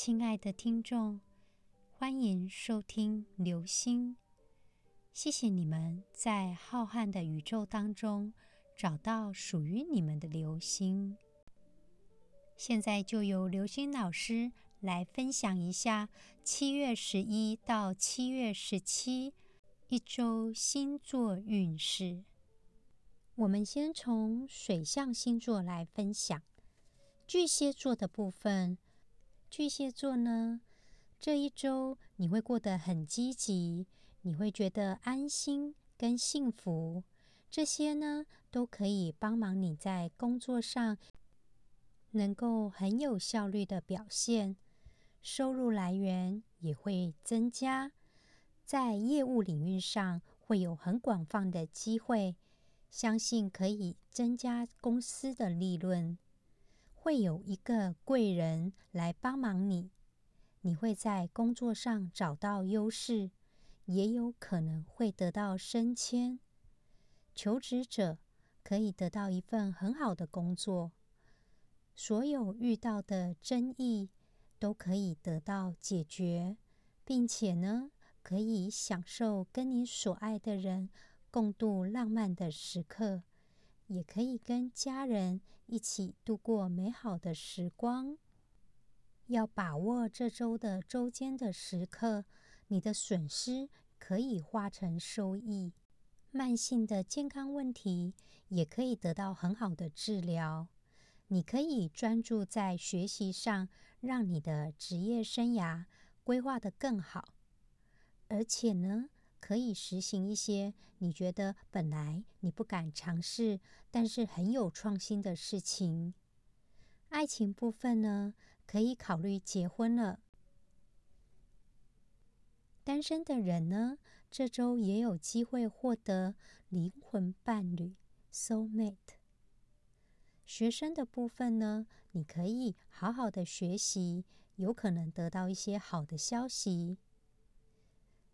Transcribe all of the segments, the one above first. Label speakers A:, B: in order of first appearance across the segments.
A: 亲爱的听众，欢迎收听流星。谢谢你们在浩瀚的宇宙当中找到属于你们的流星。现在就由流星老师来分享一下七月十一到七月十七一周星座运势。我们先从水象星座来分享，巨蟹座的部分。巨蟹座呢，这一周你会过得很积极。你会觉得安心跟幸福，这些呢都可以帮忙你在工作上能够很有效率的表现，收入来源也会增加，在业务领域上会有很广泛的机会，相信可以增加公司的利润，会有一个贵人来帮忙你，你会在工作上找到优势。也有可能会得到升迁，求职者可以得到一份很好的工作，所有遇到的争议都可以得到解决，并且呢，可以享受跟你所爱的人共度浪漫的时刻，也可以跟家人一起度过美好的时光。要把握这周的周间的时刻。你的损失可以化成收益，慢性的健康问题也可以得到很好的治疗。你可以专注在学习上，让你的职业生涯规划的更好。而且呢，可以实行一些你觉得本来你不敢尝试，但是很有创新的事情。爱情部分呢，可以考虑结婚了。单身的人呢，这周也有机会获得灵魂伴侣 （soul mate）。学生的部分呢，你可以好好的学习，有可能得到一些好的消息。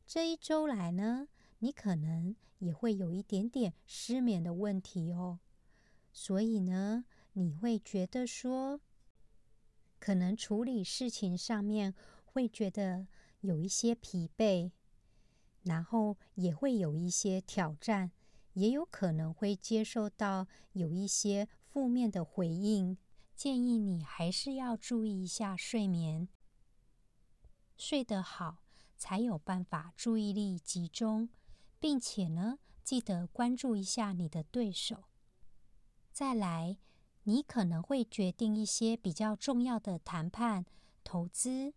A: 这一周来呢，你可能也会有一点点失眠的问题哦，所以呢，你会觉得说，可能处理事情上面会觉得。有一些疲惫，然后也会有一些挑战，也有可能会接受到有一些负面的回应。建议你还是要注意一下睡眠，睡得好才有办法注意力集中，并且呢，记得关注一下你的对手。再来，你可能会决定一些比较重要的谈判、投资。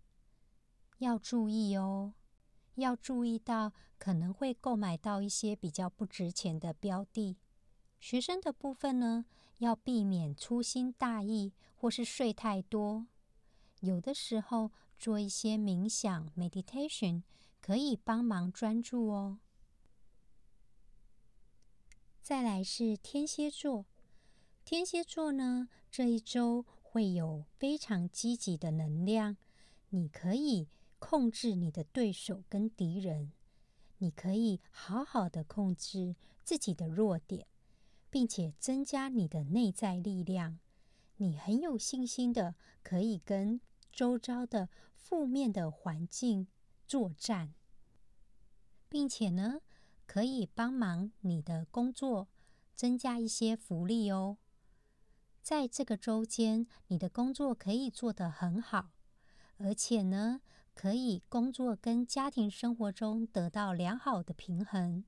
A: 要注意哦，要注意到可能会购买到一些比较不值钱的标的。学生的部分呢，要避免粗心大意或是睡太多。有的时候做一些冥想 （meditation） 可以帮忙专注哦。再来是天蝎座，天蝎座呢这一周会有非常积极的能量，你可以。控制你的对手跟敌人，你可以好好的控制自己的弱点，并且增加你的内在力量。你很有信心的可以跟周遭的负面的环境作战，并且呢，可以帮忙你的工作增加一些福利哦。在这个周间，你的工作可以做得很好，而且呢。可以工作跟家庭生活中得到良好的平衡，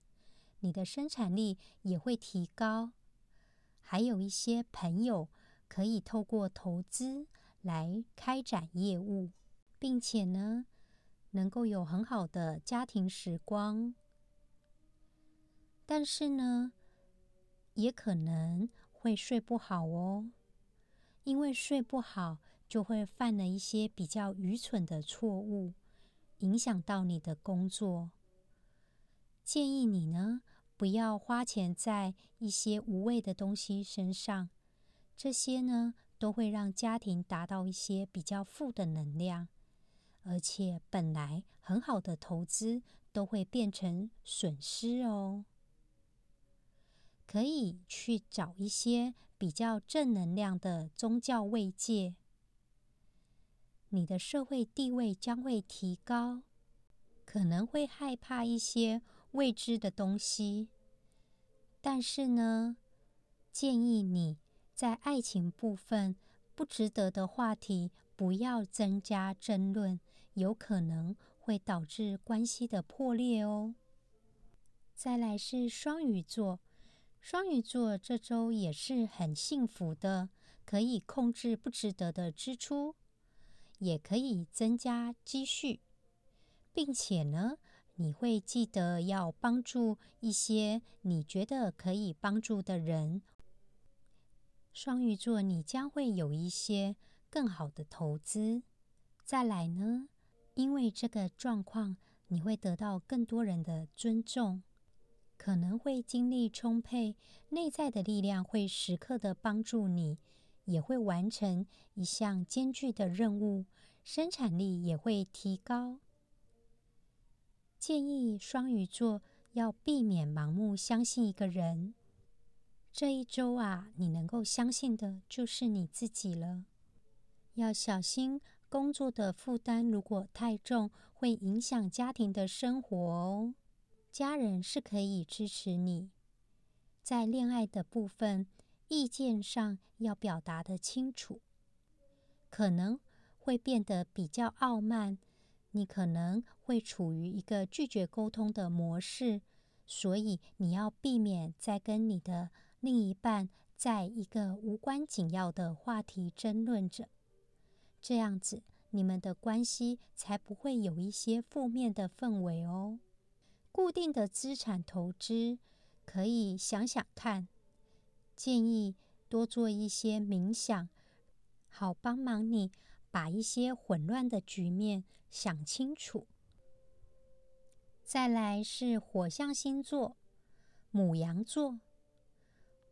A: 你的生产力也会提高。还有一些朋友可以透过投资来开展业务，并且呢，能够有很好的家庭时光。但是呢，也可能会睡不好哦，因为睡不好。就会犯了一些比较愚蠢的错误，影响到你的工作。建议你呢，不要花钱在一些无谓的东西身上，这些呢都会让家庭达到一些比较负的能量，而且本来很好的投资都会变成损失哦。可以去找一些比较正能量的宗教慰藉。你的社会地位将会提高，可能会害怕一些未知的东西。但是呢，建议你在爱情部分不值得的话题不要增加争论，有可能会导致关系的破裂哦。再来是双鱼座，双鱼座这周也是很幸福的，可以控制不值得的支出，也可以增加积蓄，并且呢。你会记得要帮助一些你觉得可以帮助的人。双鱼座，你将会有一些更好的投资。再来呢，因为这个状况，你会得到更多人的尊重，可能会精力充沛，内在的力量会时刻的帮助你，也会完成一项艰巨的任务，生产力也会提高。建议双鱼座要避免盲目相信一个人。这一周啊，你能够相信的就是你自己了。要小心工作的负担，如果太重，会影响家庭的生活哦。家人是可以支持你。在恋爱的部分，意见上要表达的清楚，可能会变得比较傲慢。你可能会处于一个拒绝沟通的模式，所以你要避免再跟你的另一半在一个无关紧要的话题争论着，这样子你们的关系才不会有一些负面的氛围哦。固定的资产投资可以想想看，建议多做一些冥想，好帮忙你把一些混乱的局面。想清楚。再来是火象星座，母羊座。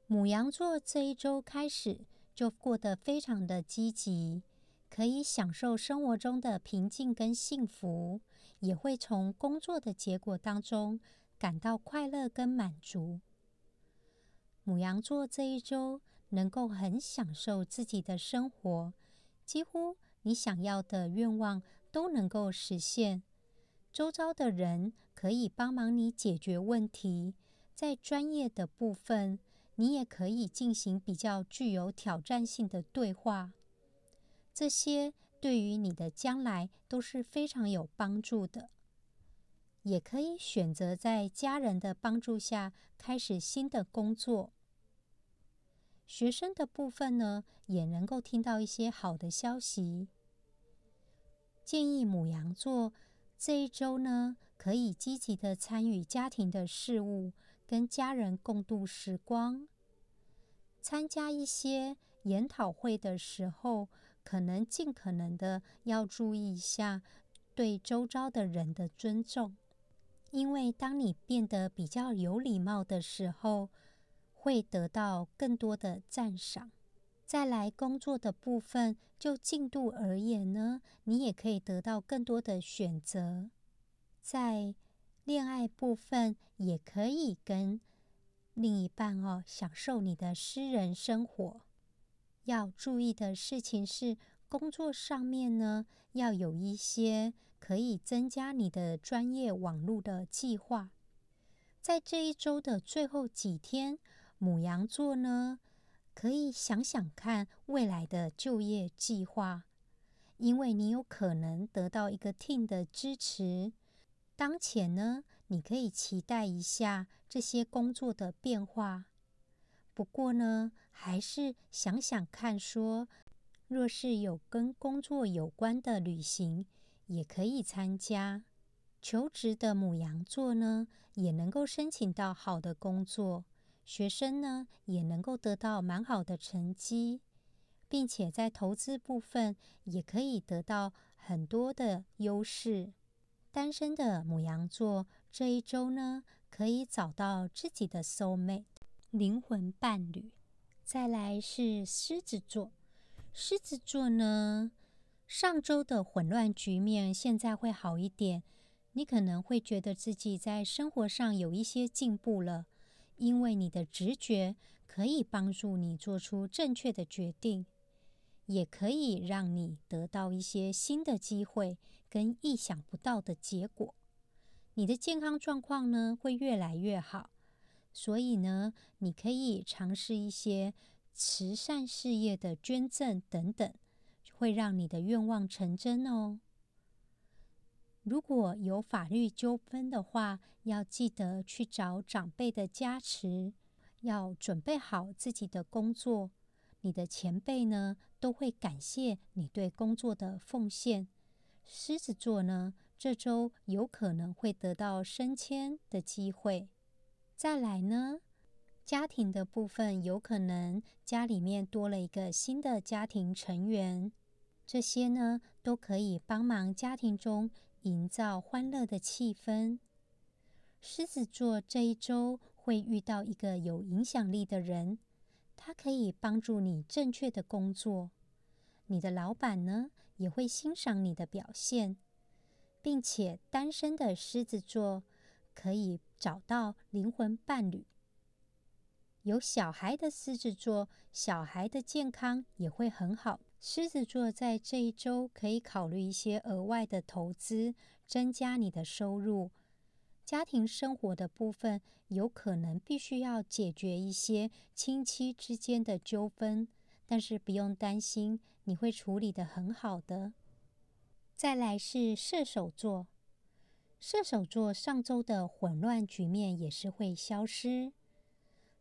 A: 母羊座这一周开始就过得非常的积极，可以享受生活中的平静跟幸福，也会从工作的结果当中感到快乐跟满足。母羊座这一周能够很享受自己的生活，几乎你想要的愿望。都能够实现，周遭的人可以帮忙你解决问题，在专业的部分，你也可以进行比较具有挑战性的对话，这些对于你的将来都是非常有帮助的。也可以选择在家人的帮助下开始新的工作。学生的部分呢，也能够听到一些好的消息。建议母羊座这一周呢，可以积极的参与家庭的事务，跟家人共度时光。参加一些研讨会的时候，可能尽可能的要注意一下对周遭的人的尊重，因为当你变得比较有礼貌的时候，会得到更多的赞赏。再来工作的部分，就进度而言呢，你也可以得到更多的选择。在恋爱部分，也可以跟另一半哦享受你的私人生活。要注意的事情是，工作上面呢，要有一些可以增加你的专业网络的计划。在这一周的最后几天，母羊座呢。可以想想看未来的就业计划，因为你有可能得到一个 team 的支持。当前呢，你可以期待一下这些工作的变化。不过呢，还是想想看，说若是有跟工作有关的旅行，也可以参加。求职的母羊座呢，也能够申请到好的工作。学生呢也能够得到蛮好的成绩，并且在投资部分也可以得到很多的优势。单身的母羊座这一周呢，可以找到自己的 soul mate 灵魂伴侣。再来是狮子座，狮子座呢，上周的混乱局面现在会好一点，你可能会觉得自己在生活上有一些进步了。因为你的直觉可以帮助你做出正确的决定，也可以让你得到一些新的机会跟意想不到的结果。你的健康状况呢会越来越好，所以呢，你可以尝试一些慈善事业的捐赠等等，会让你的愿望成真哦。如果有法律纠纷的话，要记得去找长辈的加持，要准备好自己的工作。你的前辈呢都会感谢你对工作的奉献。狮子座呢，这周有可能会得到升迁的机会。再来呢，家庭的部分有可能家里面多了一个新的家庭成员，这些呢都可以帮忙家庭中。营造欢乐的气氛。狮子座这一周会遇到一个有影响力的人，他可以帮助你正确的工作。你的老板呢也会欣赏你的表现，并且单身的狮子座可以找到灵魂伴侣。有小孩的狮子座，小孩的健康也会很好。狮子座在这一周可以考虑一些额外的投资，增加你的收入。家庭生活的部分有可能必须要解决一些亲戚之间的纠纷，但是不用担心，你会处理的很好的。再来是射手座，射手座上周的混乱局面也是会消失，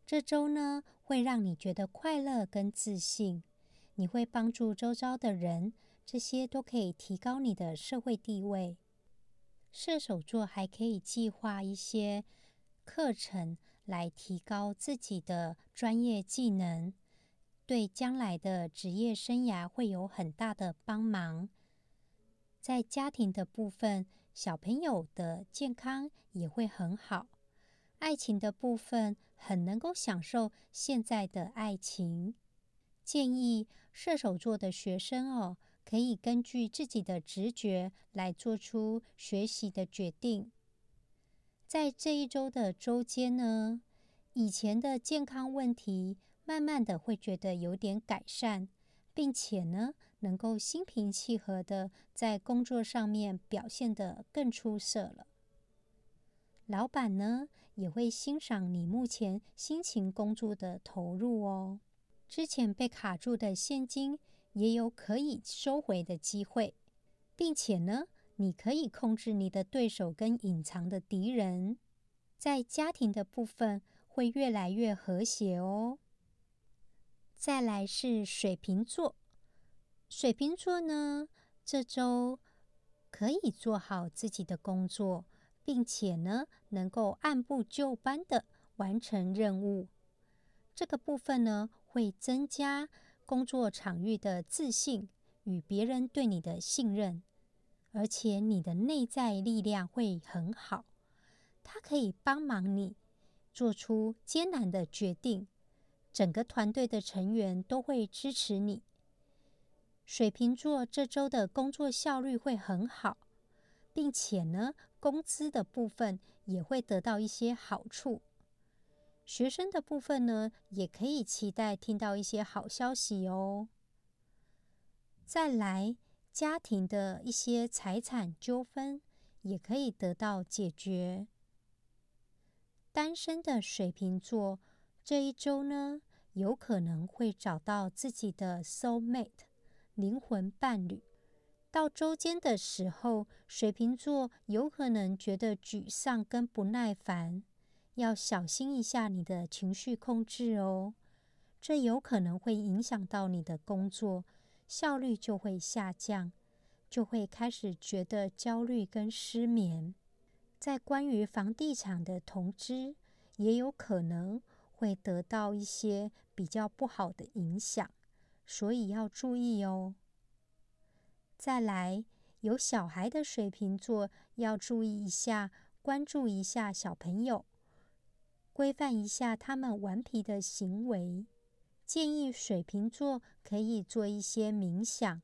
A: 这周呢会让你觉得快乐跟自信。你会帮助周遭的人，这些都可以提高你的社会地位。射手座还可以计划一些课程来提高自己的专业技能，对将来的职业生涯会有很大的帮忙。在家庭的部分，小朋友的健康也会很好。爱情的部分，很能够享受现在的爱情。建议射手座的学生哦，可以根据自己的直觉来做出学习的决定。在这一周的周间呢，以前的健康问题慢慢的会觉得有点改善，并且呢，能够心平气和的在工作上面表现得更出色了。老板呢，也会欣赏你目前辛勤工作的投入哦。之前被卡住的现金也有可以收回的机会，并且呢，你可以控制你的对手跟隐藏的敌人，在家庭的部分会越来越和谐哦。再来是水瓶座，水瓶座呢，这周可以做好自己的工作，并且呢，能够按部就班的完成任务。这个部分呢。会增加工作场域的自信与别人对你的信任，而且你的内在力量会很好，它可以帮忙你做出艰难的决定。整个团队的成员都会支持你。水瓶座这周的工作效率会很好，并且呢，工资的部分也会得到一些好处。学生的部分呢，也可以期待听到一些好消息哦。再来，家庭的一些财产纠纷也可以得到解决。单身的水瓶座这一周呢，有可能会找到自己的 soul mate 灵魂伴侣。到周间的时候，水瓶座有可能觉得沮丧跟不耐烦。要小心一下你的情绪控制哦，这有可能会影响到你的工作效率，就会下降，就会开始觉得焦虑跟失眠。在关于房地产的投资，也有可能会得到一些比较不好的影响，所以要注意哦。再来，有小孩的水瓶座要注意一下，关注一下小朋友。规范一下他们顽皮的行为，建议水瓶座可以做一些冥想，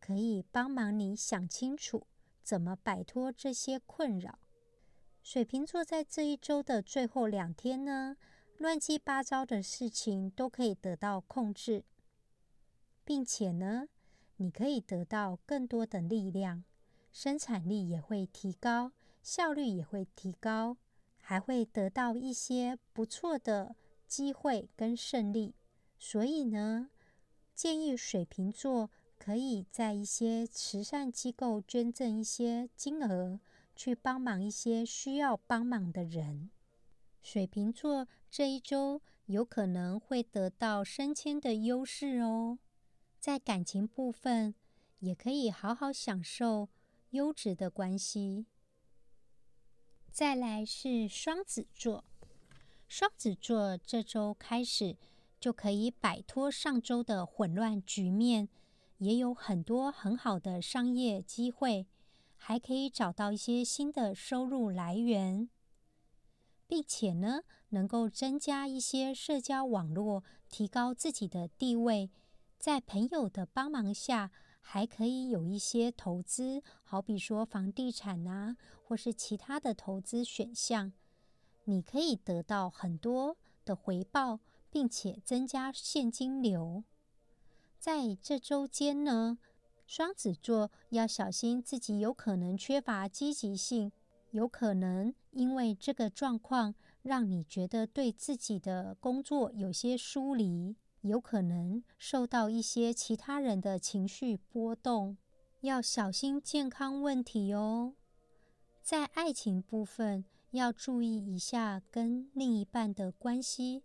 A: 可以帮忙你想清楚怎么摆脱这些困扰。水瓶座在这一周的最后两天呢，乱七八糟的事情都可以得到控制。并且呢，你可以得到更多的力量，生产力也会提高，效率也会提高，还会得到一些不错的机会跟胜利。所以呢，建议水瓶座可以在一些慈善机构捐赠一些金额，去帮忙一些需要帮忙的人。水瓶座这一周有可能会得到升迁的优势哦，在感情部分也可以好好享受优质的关系。再来是双子座，双子座这周开始。就可以摆脱上周的混乱局面，也有很多很好的商业机会，还可以找到一些新的收入来源，并且呢，能够增加一些社交网络，提高自己的地位。在朋友的帮忙下，还可以有一些投资，好比说房地产啊，或是其他的投资选项，你可以得到很多的回报。并且增加现金流。在这周间呢，双子座要小心自己有可能缺乏积极性，有可能因为这个状况让你觉得对自己的工作有些疏离，有可能受到一些其他人的情绪波动，要小心健康问题哦。在爱情部分，要注意一下跟另一半的关系。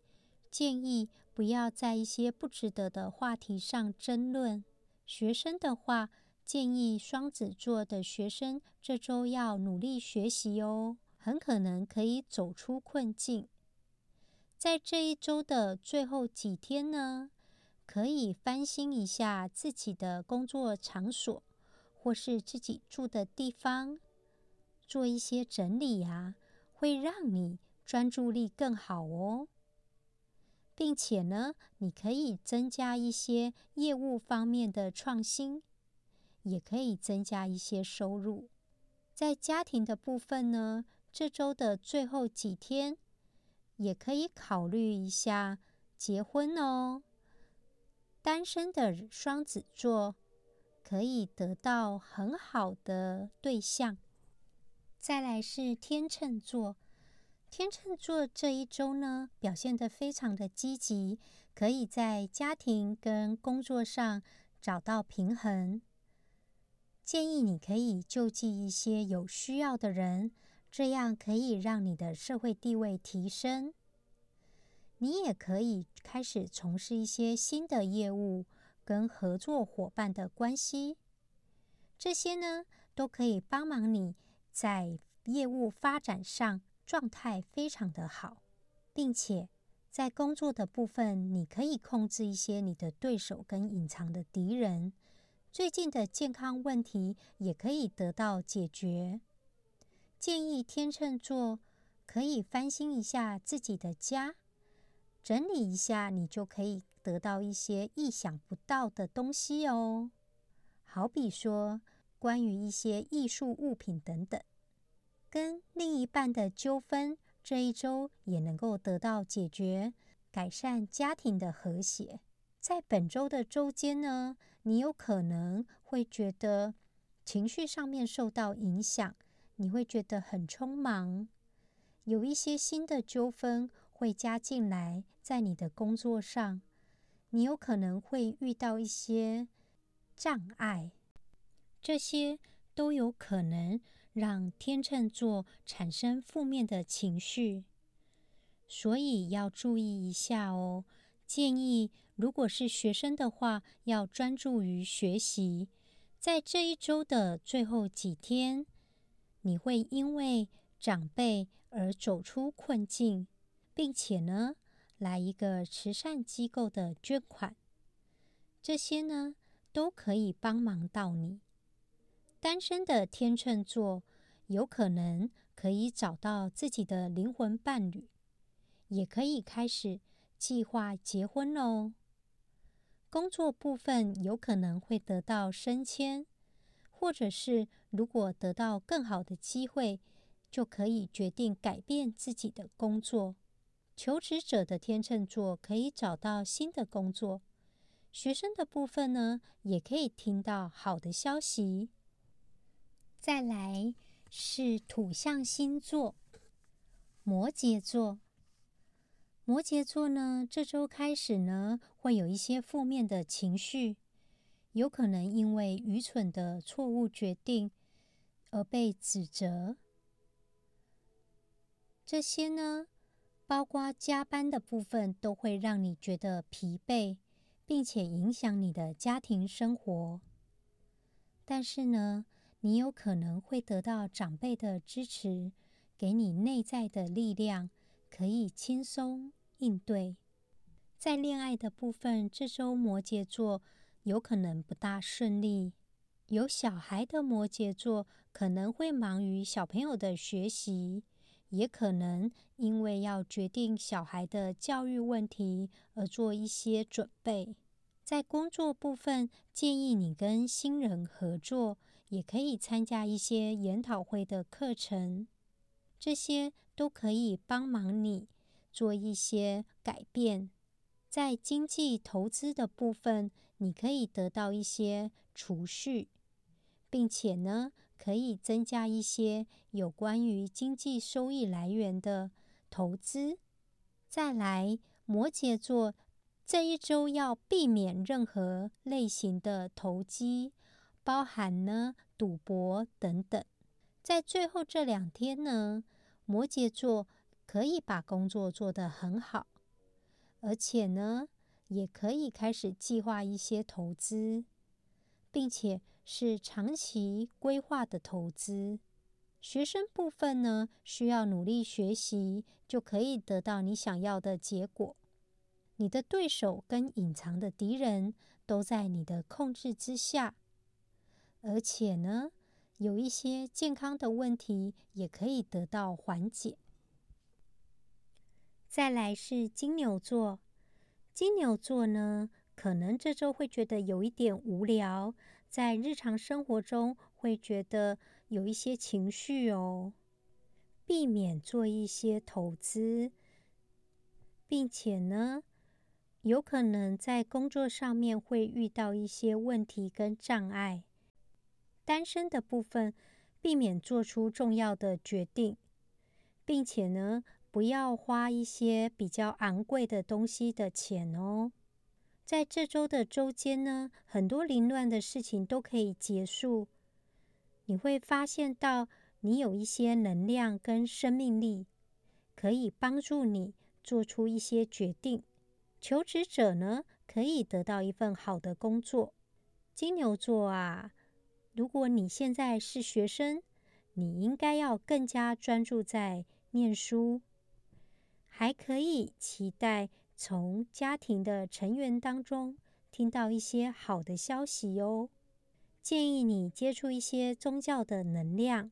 A: 建议不要在一些不值得的话题上争论。学生的话，建议双子座的学生这周要努力学习哦，很可能可以走出困境。在这一周的最后几天呢，可以翻新一下自己的工作场所，或是自己住的地方，做一些整理呀，会让你专注力更好哦。并且呢，你可以增加一些业务方面的创新，也可以增加一些收入。在家庭的部分呢，这周的最后几天，也可以考虑一下结婚哦。单身的双子座可以得到很好的对象。再来是天秤座。天秤座这一周呢，表现得非常的积极，可以在家庭跟工作上找到平衡。建议你可以救济一些有需要的人，这样可以让你的社会地位提升。你也可以开始从事一些新的业务跟合作伙伴的关系，这些呢都可以帮忙你在业务发展上。状态非常的好，并且在工作的部分，你可以控制一些你的对手跟隐藏的敌人。最近的健康问题也可以得到解决。建议天秤座可以翻新一下自己的家，整理一下，你就可以得到一些意想不到的东西哦。好比说，关于一些艺术物品等等。跟另一半的纠纷，这一周也能够得到解决，改善家庭的和谐。在本周的周间呢，你有可能会觉得情绪上面受到影响，你会觉得很匆忙，有一些新的纠纷会加进来，在你的工作上，你有可能会遇到一些障碍，这些都有可能。让天秤座产生负面的情绪，所以要注意一下哦。建议如果是学生的话，要专注于学习。在这一周的最后几天，你会因为长辈而走出困境，并且呢，来一个慈善机构的捐款，这些呢都可以帮忙到你。单身的天秤座有可能可以找到自己的灵魂伴侣，也可以开始计划结婚喽。工作部分有可能会得到升迁，或者是如果得到更好的机会，就可以决定改变自己的工作。求职者的天秤座可以找到新的工作，学生的部分呢，也可以听到好的消息。再来是土象星座，摩羯座。摩羯座呢，这周开始呢，会有一些负面的情绪，有可能因为愚蠢的错误决定而被指责。这些呢，包括加班的部分，都会让你觉得疲惫，并且影响你的家庭生活。但是呢，你有可能会得到长辈的支持，给你内在的力量，可以轻松。应对在恋爱的部分，这周摩羯座有可能不大顺利。有小孩的摩羯座可能会忙于小朋友的学习，也可能因为要决定小孩的教育问题而做一些准备。在工作部分，建议你跟新人合作，也可以参加一些研讨会的课程，这些都可以帮忙你。做一些改变，在经济投资的部分，你可以得到一些储蓄，并且呢，可以增加一些有关于经济收益来源的投资。再来，摩羯座这一周要避免任何类型的投机，包含呢赌博等等。在最后这两天呢，摩羯座。可以把工作做得很好，而且呢，也可以开始计划一些投资，并且是长期规划的投资。学生部分呢，需要努力学习，就可以得到你想要的结果。你的对手跟隐藏的敌人都在你的控制之下，而且呢，有一些健康的问题也可以得到缓解。再来是金牛座，金牛座呢，可能这周会觉得有一点无聊，在日常生活中会觉得有一些情绪哦，避免做一些投资，并且呢，有可能在工作上面会遇到一些问题跟障碍。单身的部分，避免做出重要的决定，并且呢。不要花一些比较昂贵的东西的钱哦。在这周的周间呢，很多凌乱的事情都可以结束。你会发现到你有一些能量跟生命力，可以帮助你做出一些决定。求职者呢，可以得到一份好的工作。金牛座啊，如果你现在是学生，你应该要更加专注在念书。还可以期待从家庭的成员当中听到一些好的消息哟。建议你接触一些宗教的能量，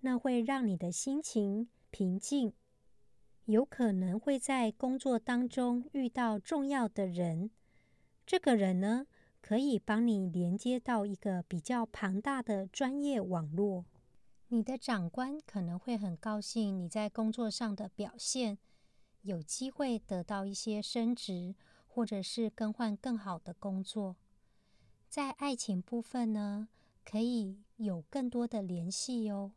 A: 那会让你的心情平静。有可能会在工作当中遇到重要的人，这个人呢可以帮你连接到一个比较庞大的专业网络。你的长官可能会很高兴你在工作上的表现。有机会得到一些升职，或者是更换更好的工作。在爱情部分呢，可以有更多的联系哟。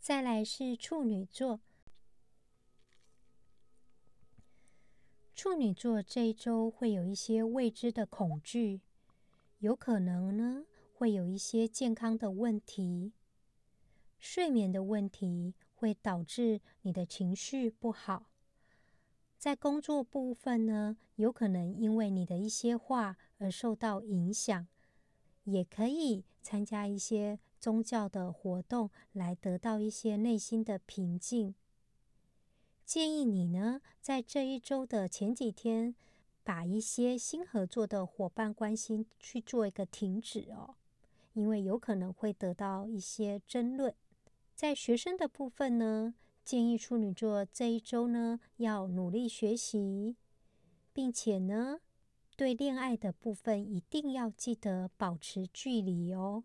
A: 再来是处女座，处女座这一周会有一些未知的恐惧，有可能呢会有一些健康的问题，睡眠的问题会导致你的情绪不好。在工作部分呢，有可能因为你的一些话而受到影响，也可以参加一些宗教的活动来得到一些内心的平静。建议你呢，在这一周的前几天，把一些新合作的伙伴关系去做一个停止哦，因为有可能会得到一些争论。在学生的部分呢。建议处女座这一周呢，要努力学习，并且呢，对恋爱的部分一定要记得保持距离哦。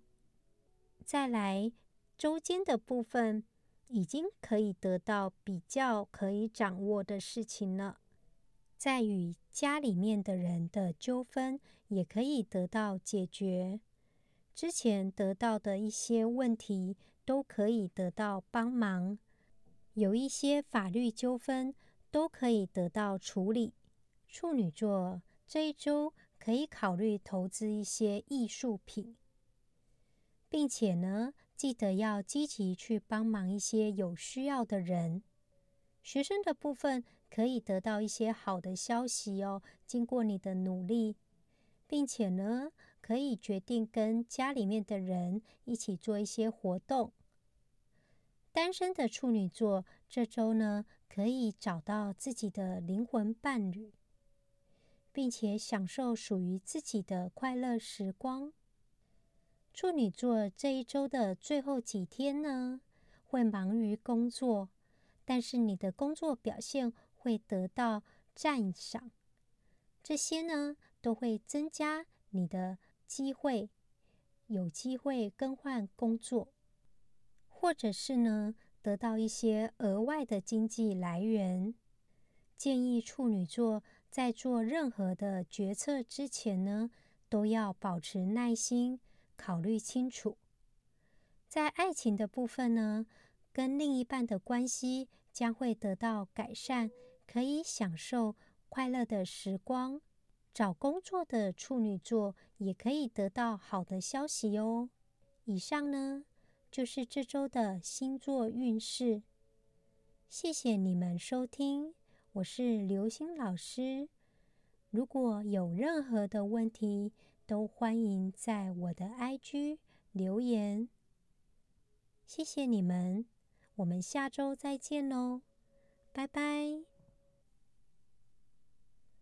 A: 再来，周间的部分已经可以得到比较可以掌握的事情了。在与家里面的人的纠纷也可以得到解决。之前得到的一些问题都可以得到帮忙，有一些法律纠纷都可以得到处理。处女座这一周可以考虑投资一些艺术品，并且呢，记得要积极去帮忙一些有需要的人。学生的部分。可以得到一些好的消息哦。经过你的努力，并且呢，可以决定跟家里面的人一起做一些活动。单身的处女座这周呢，可以找到自己的灵魂伴侣，并且享受属于自己的快乐时光。处女座这一周的最后几天呢，会忙于工作，但是你的工作表现。会得到赞赏，这些呢都会增加你的机会，有机会更换工作，或者是呢得到一些额外的经济来源。建议处女座在做任何的决策之前呢，都要保持耐心，考虑清楚。在爱情的部分呢，跟另一半的关系将会得到改善。可以享受快乐的时光，找工作的处女座也可以得到好的消息哦。以上呢就是这周的星座运势，谢谢你们收听，我是刘星老师。如果有任何的问题，都欢迎在我的 IG 留言。谢谢你们，我们下周再见喽，拜拜。